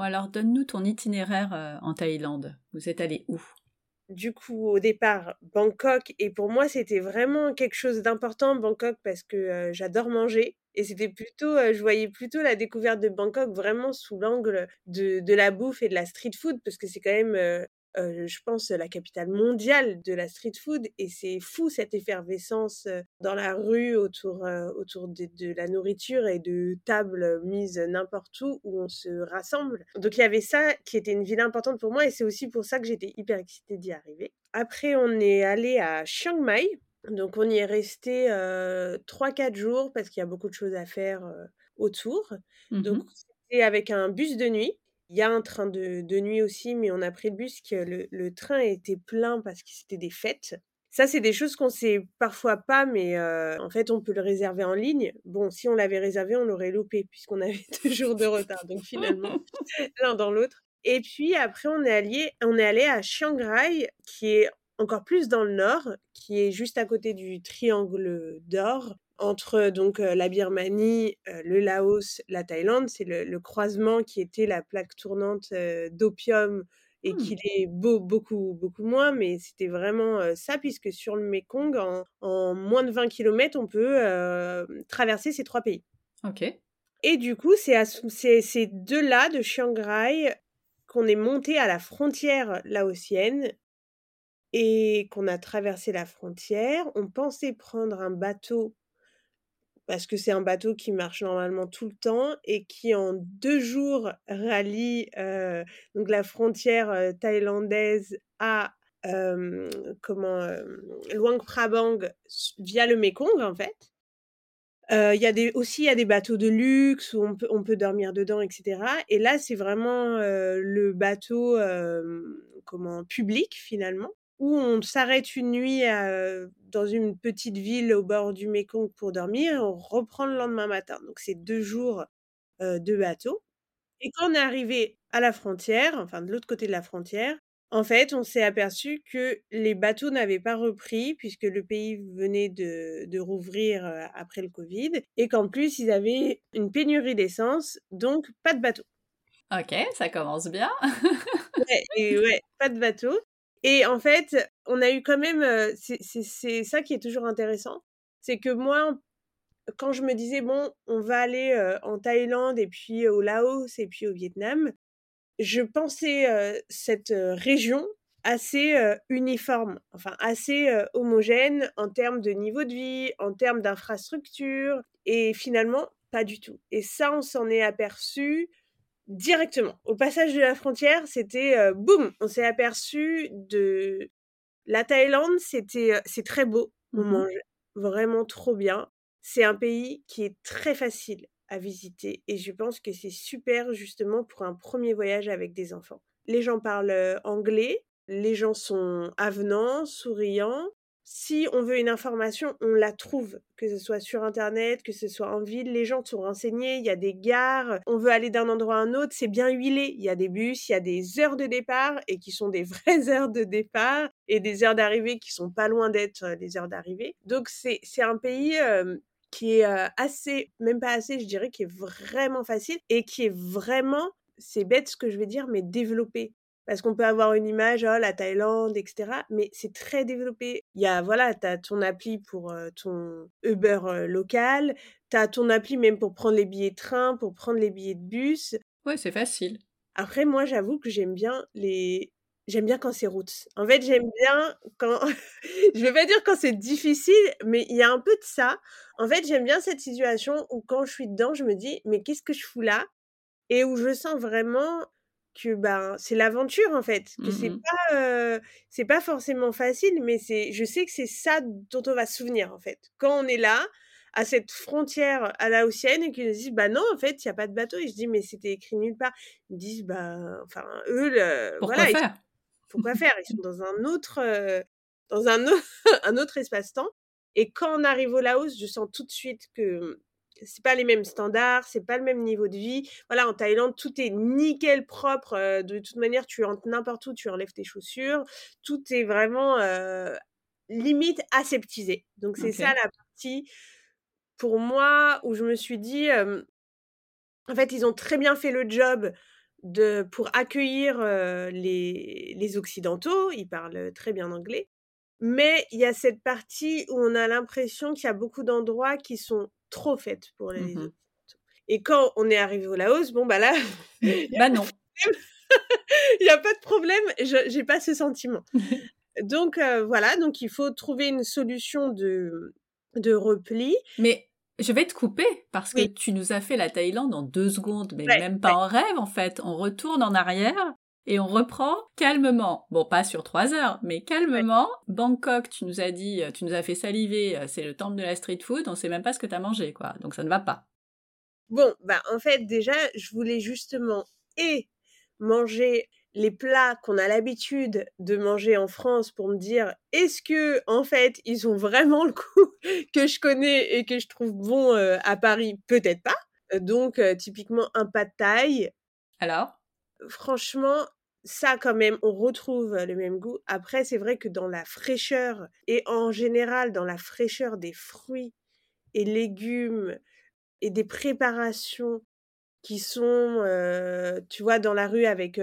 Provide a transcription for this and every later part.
Alors donne-nous ton itinéraire en Thaïlande. Vous êtes allé où? Du coup, au départ, Bangkok. Et pour moi, c'était vraiment quelque chose d'important, Bangkok, parce que j'adore manger. Et c'était plutôt, je voyais plutôt la découverte de Bangkok vraiment sous l'angle de, la bouffe et de la street food, parce que c'est quand même je pense, la capitale mondiale de la street food. Et c'est fou cette effervescence dans la rue autour, autour de, la nourriture et de tables mises n'importe où où on se rassemble. Donc il y avait ça qui était une ville importante pour moi et c'est aussi pour ça que j'étais hyper excitée d'y arriver. Après, on est allé à Chiang Mai. Donc on y est resté 3-4 jours parce qu'il y a beaucoup de choses à faire autour. Mmh Donc c'était avec un bus de nuit il y a un train de, nuit aussi, mais on a pris le bus que le, train était plein parce que c'était des fêtes. Ça, c'est des choses qu'on sait parfois pas, mais en fait, on peut le réserver en ligne. Bon, si on l'avait réservé, on l'aurait loupé puisqu'on avait deux jours de retard. Donc finalement, l'un dans l'autre. Et puis après, on est allé, on est allé à Chiang Rai, qui est encore plus dans le nord, qui est juste à côté du triangle d'or, entre donc la Birmanie, le Laos, la Thaïlande. C'est le, croisement qui était la plaque tournante d'opium et mmh. l'est beaucoup, beaucoup moins, mais c'était vraiment ça, puisque sur le Mekong, en, moins de 20 km, on peut traverser ces trois pays. Ok. Et du coup, c'est ces deux-là de Chiang Rai qu'on est monté à la frontière laotienne et qu'on a traversé la frontière. On pensait prendre un bateau parce que c'est un bateau qui marche normalement tout le temps et qui en deux jours rallie donc la frontière thaïlandaise à comment Luang Prabang via le Mekong en fait. Il y a des, aussi il y a des bateaux de luxe où on peut, on peut dormir dedans, etc. Et là, c'est vraiment le bateau comment public finalement où on s'arrête une nuit dans une petite ville au bord du Mékong pour dormir et on reprend le lendemain matin. Donc c'est deux jours de bateau. Et quand on est arrivé à la frontière, enfin de l'autre côté de la frontière, en fait, on s'est aperçu que les bateaux n'avaient pas repris puisque le pays venait de, de rouvrir après le Covid et qu'en plus ils avaient une pénurie d'essence, donc pas de bateau. Ok, ça commence bien. ouais, et ouais, pas de bateau. Et en fait, on a eu quand même, c'est ça qui est toujours intéressant, c'est que moi, quand je me disais, bon, on va aller en Thaïlande et puis au Laos et puis au Vietnam, je pensais cette région assez uniforme, enfin assez homogène en termes de niveau de vie, en termes d'infrastructure, et finalement, pas du tout. Et ça, on s'en est aperçu directement. Au passage de la frontière, c'était boum, on s'est aperçu de la Thaïlande, c'était c'est très beau, on mmh mange vraiment trop bien. C'est un pays qui est très facile à visiter et je pense que c'est super justement pour un premier voyage avec des enfants. Les gens parlent anglais, les gens sont avenants, souriants, si on veut une information, on la trouve, que ce soit sur Internet, que ce soit en ville, les gens sont renseignés, il y a des gares, on veut aller d'un endroit à un autre, c'est bien huilé, il y a des bus, il y a des heures de départ et qui sont des vraies heures de départ et des heures d'arrivée qui sont pas loin d'être des heures d'arrivée. Donc c'est un pays qui est assez, même pas assez, je dirais, qui est vraiment facile et qui est vraiment, c'est bête ce que je vais dire, mais développé parce qu'on peut avoir une image, oh, la Thaïlande, etc. Mais c'est très développé. Il y a, voilà, tu as ton appli pour ton Uber local, tu as ton appli même pour prendre les billets de train, pour prendre les billets de bus. Ouais, c'est facile. Après, moi, j'avoue que j'aime bien les. J'aime bien quand c'est route. En fait, j'aime bien quand. je vais pas dire quand c'est difficile, mais il y a un peu de ça. En fait, j'aime bien cette situation où quand je suis dedans, je me dis, mais qu'est-ce que je fous là? Et où je sens vraiment que ben c'est l'aventure en fait que c'est mmh pas c'est pas forcément facile mais c'est je sais que c'est ça dont on va se souvenir en fait. Quand on est là à cette frontière à la et qu'ils nous disent bah non en fait il y a pas de bateau et je dis mais c'était écrit nulle part. Ils me disent bah enfin eux le, pourquoi voilà faire? pourquoi faire? Ils sont dans un autre dans un un autre espace-temps. Et quand on arrive au Laos je sens tout de suite que c'est pas les mêmes standards, c'est pas le même niveau de vie. Voilà, en Thaïlande, tout est nickel propre. de toute manière, tu entres n'importe où, tu enlèves tes chaussures. Tout est vraiment limite aseptisé. Donc c'est ça la partie pour moi où je me suis dit, en fait, ils ont très bien fait le job de, pour accueillir les, les Occidentaux, ils parlent très bien anglais, mais il y a cette partie où on a l'impression qu'il y a beaucoup d'endroits qui sont trop faits pour les mmh Et quand on est arrivé au Laos, bon bah là, bah non. Il n'y a pas de problème, je n'ai pas ce sentiment. donc voilà, donc il faut trouver une solution de, de repli. Mais je vais te couper parce que tu nous as fait la Thaïlande en deux secondes, mais même pas en rêve en fait. On retourne en arrière et on reprend calmement. Bon, pas sur trois heures, mais calmement. Bangkok, tu nous as dit, tu nous as fait saliver, c'est le temple de la street food, on sait même pas ce que tu as mangé, quoi. Donc ça ne va pas. Bon, bah en fait, déjà, je voulais justement et manger les plats qu'on a l'habitude de manger en France pour me dire est-ce que en fait ils ont vraiment le coup que je connais et que je trouve bon euh, à Paris? Peut-être pas donc euh, typiquement un pas de taille alors? Franchement ça quand même on retrouve le même goût après c'est vrai que dans la fraîcheur et en général dans la fraîcheur des fruits et légumes et des préparations qui sont, euh, tu vois, dans la rue avec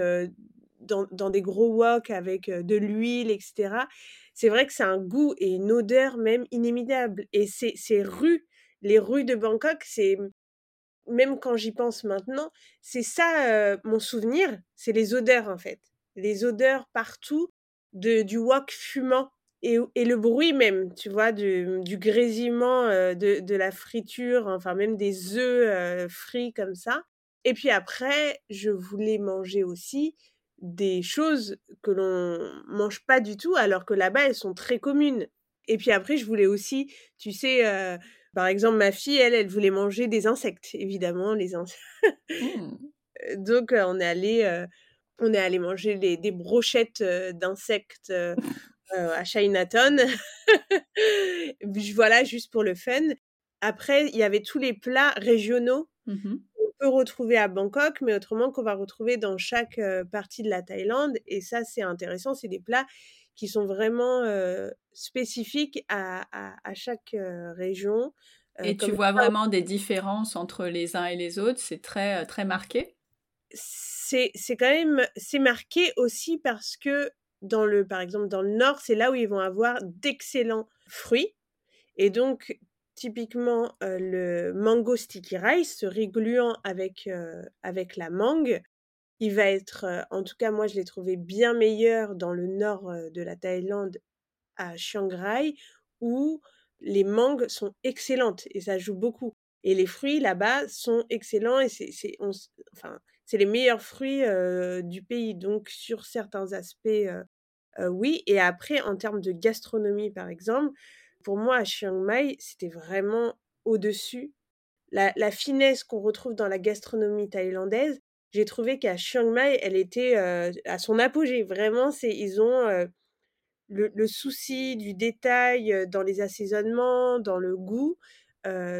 dans, des gros woks avec de l'huile, etc. C'est vrai que c'est un goût et une odeur même inimitable. Et ces rues, les rues de Bangkok, c'est même quand j'y pense maintenant, c'est ça mon souvenir, c'est les odeurs en fait. Les odeurs partout de, du wok fumant et, le bruit même, tu vois, du, grésillement de, la friture, enfin même des œufs frits comme ça. Et puis après, je voulais manger aussi des choses que l'on mange pas du tout, alors que là-bas, elles sont très communes. Et puis après, je voulais aussi, tu sais, par exemple, ma fille, elle, elle voulait manger des insectes, évidemment, les insectes. Mmh. Donc, euh, on est allé, euh, on est allé manger des brochettes d'insectes à Chinatown. voilà, juste pour le fun. Après, il y avait tous les plats régionaux. Mmh peut retrouver à Bangkok, mais autrement qu'on va retrouver dans chaque partie de la Thaïlande. Et ça, c'est intéressant. C'est des plats qui sont vraiment spécifiques à, à, chaque région. et tu vois vraiment des différences entre les uns et les autres? C'est très, très marqué? C'est quand même, c'est marqué aussi parce que dans le, par exemple, dans le nord, c'est là où ils vont avoir d'excellents fruits. Et donc, typiquement le mango sticky rice, ce riz gluant avec, avec la mangue, il va être, en tout cas moi je l'ai trouvé bien meilleur dans le nord de la Thaïlande, à Chiang Rai, où les mangues sont excellentes et ça joue beaucoup. Et les fruits là-bas sont excellents et c'est, enfin, c'est les meilleurs fruits du pays. Donc sur certains aspects, oui. Et après, en termes de gastronomie par exemple, pour moi, à Chiang Mai, c'était vraiment au-dessus. La, finesse qu'on retrouve dans la gastronomie thaïlandaise, j'ai trouvé qu'à Chiang Mai, elle était à son apogée. Vraiment, c'est ils ont le, souci du détail dans les assaisonnements, dans le goût.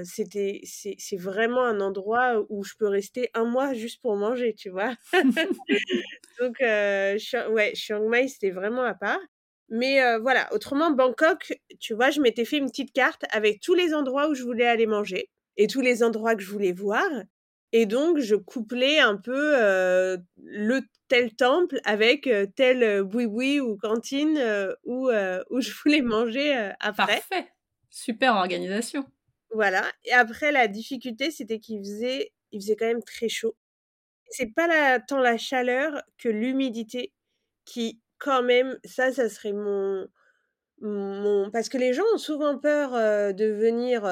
c'était c'est vraiment un endroit où je peux rester un mois juste pour manger, tu vois? Donc, ouais, Chiang Mai, c'était vraiment à part. Mais voilà, autrement, Bangkok, tu vois, je m'étais fait une petite carte avec tous les endroits où je voulais aller manger et tous les endroits que je voulais voir. Et donc, je couplais un peu le tel temple avec tel boui-boui ou cantine où, où je voulais manger après. Parfait. Super organisation. Voilà. Et après, la difficulté, c'était qu'il faisait, il faisait quand même très chaud. C'est pas la, tant la chaleur que l'humidité qui quand même, ça, ça serait mon, mon... Parce que les gens ont souvent peur de venir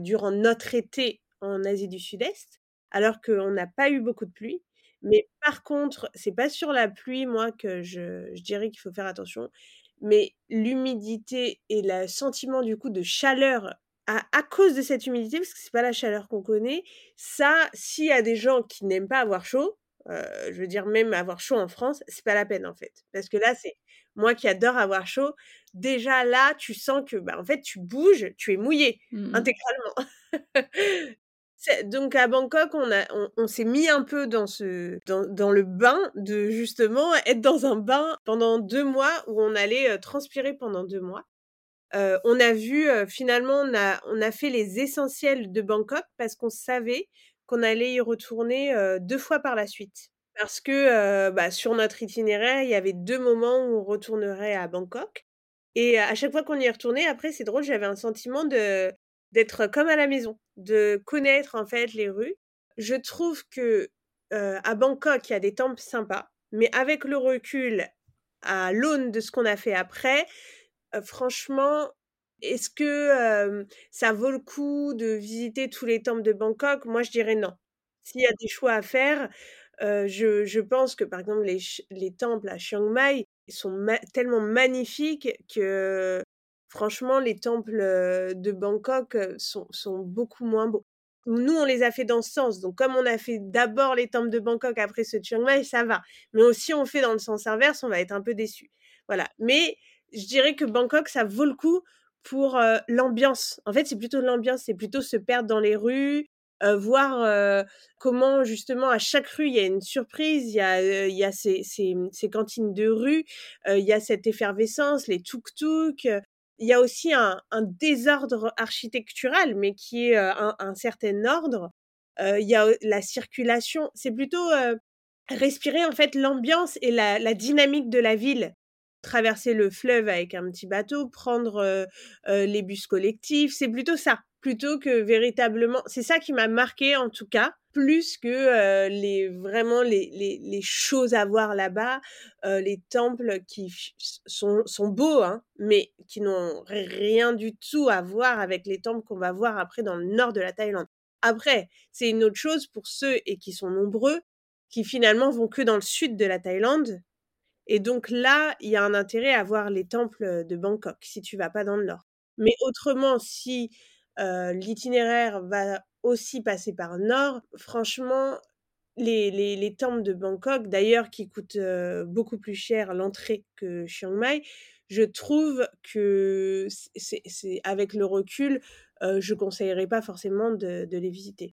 durant notre été en Asie du Sud-Est, alors qu'on n'a pas eu beaucoup de pluie. Mais par contre, c'est pas sur la pluie, moi, que je, je dirais qu'il faut faire attention, mais l'humidité et le sentiment du coup de chaleur à, à cause de cette humidité, parce que c'est pas la chaleur qu'on connaît, ça, s'il y a des gens qui n'aiment pas avoir chaud, je veux dire, même avoir chaud en France, c'est pas la peine en fait. Parce que là, c'est moi qui adore avoir chaud. Déjà là, tu sens que, bah, en fait, tu bouges, tu es mouillé mmh intégralement. Donc à Bangkok, on, a, on, s'est mis un peu dans, ce, dans, dans, le bain de justement être dans un bain pendant deux mois où on allait transpirer pendant deux mois. on a vu, finalement, on a, on a fait les essentiels de Bangkok parce qu'on savait qu'on allait y retourner deux fois par la suite. parce que, bah, sur notre itinéraire, il y avait 2 moments où on retournerait à Bangkok et à chaque fois qu'on y retourné, après, c'est drôle, j'avais un sentiment de d'être comme à la maison, de connaître, en fait, les rues. Je trouve que, à Bangkok, il y a des temples sympas, mais avec le recul, à l'aune de ce qu'on a fait après, franchement, est-ce que, ça vaut le coup de visiter tous les temples de Bangkok? Moi, je dirais non. S'il y a des choix à faire, je pense que, par exemple, les les temples à Chiang Mai, sont tellement magnifiques que, franchement, les temples, heu, de Bangkok, heu, sont sont beaucoup moins beaux. Nous, on les a fait dans ce sens, donc comme on a fait d'abord les temples de Bangkok, après de Chiang Mai, ça va. Mais si on fait dans le sens inverse, on va être un peu déçus. Voilà, mais je dirais que Bangkok, ça vaut le coup pour, heu, l'ambiance. En fait, c'est plutôt l'ambiance, c'est plutôt se perdre dans les rues, voir, comment justement à chaque rue, il y a une surprise, il y a, il y a ces ces, ces cantines de rue, il y a cette effervescence, les tuk-tuk, il y a aussi un désordre architectural, mais qui est, heu, un un certain ordre. Heu, il y a, heu, la circulation, c'est plutôt, respirer, en fait, l'ambiance et la dynamique de la ville. Traverser le fleuve avec un petit bateau, prendre, les bus collectifs, c'est plutôt ça, plutôt que véritablement c'est ça qui m'a marqué en tout cas, plus que, heu, les vraiment les les choses à voir là-bas, heu, les temples qui sont sont beaux, hein, mais qui n'ont rien du tout à voir avec les temples qu'on va voir après dans le nord de la Thaïlande. Après, c'est une autre chose pour ceux et qui sont nombreux, qui finalement vont que dans le sud de la Thaïlande et donc là, il y a un intérêt à voir les temples, de Bangkok, si tu vas pas dans le nord. Mais autrement, si, heu, l'itinéraire va aussi passer par nord, franchement, les les les temples de Bangkok, d'ailleurs qui coûtent, heu, beaucoup plus cher l'entrée que Chiang Mai, je trouve que c'est avec le recul, heu, je conseillerais pas forcément de les visiter.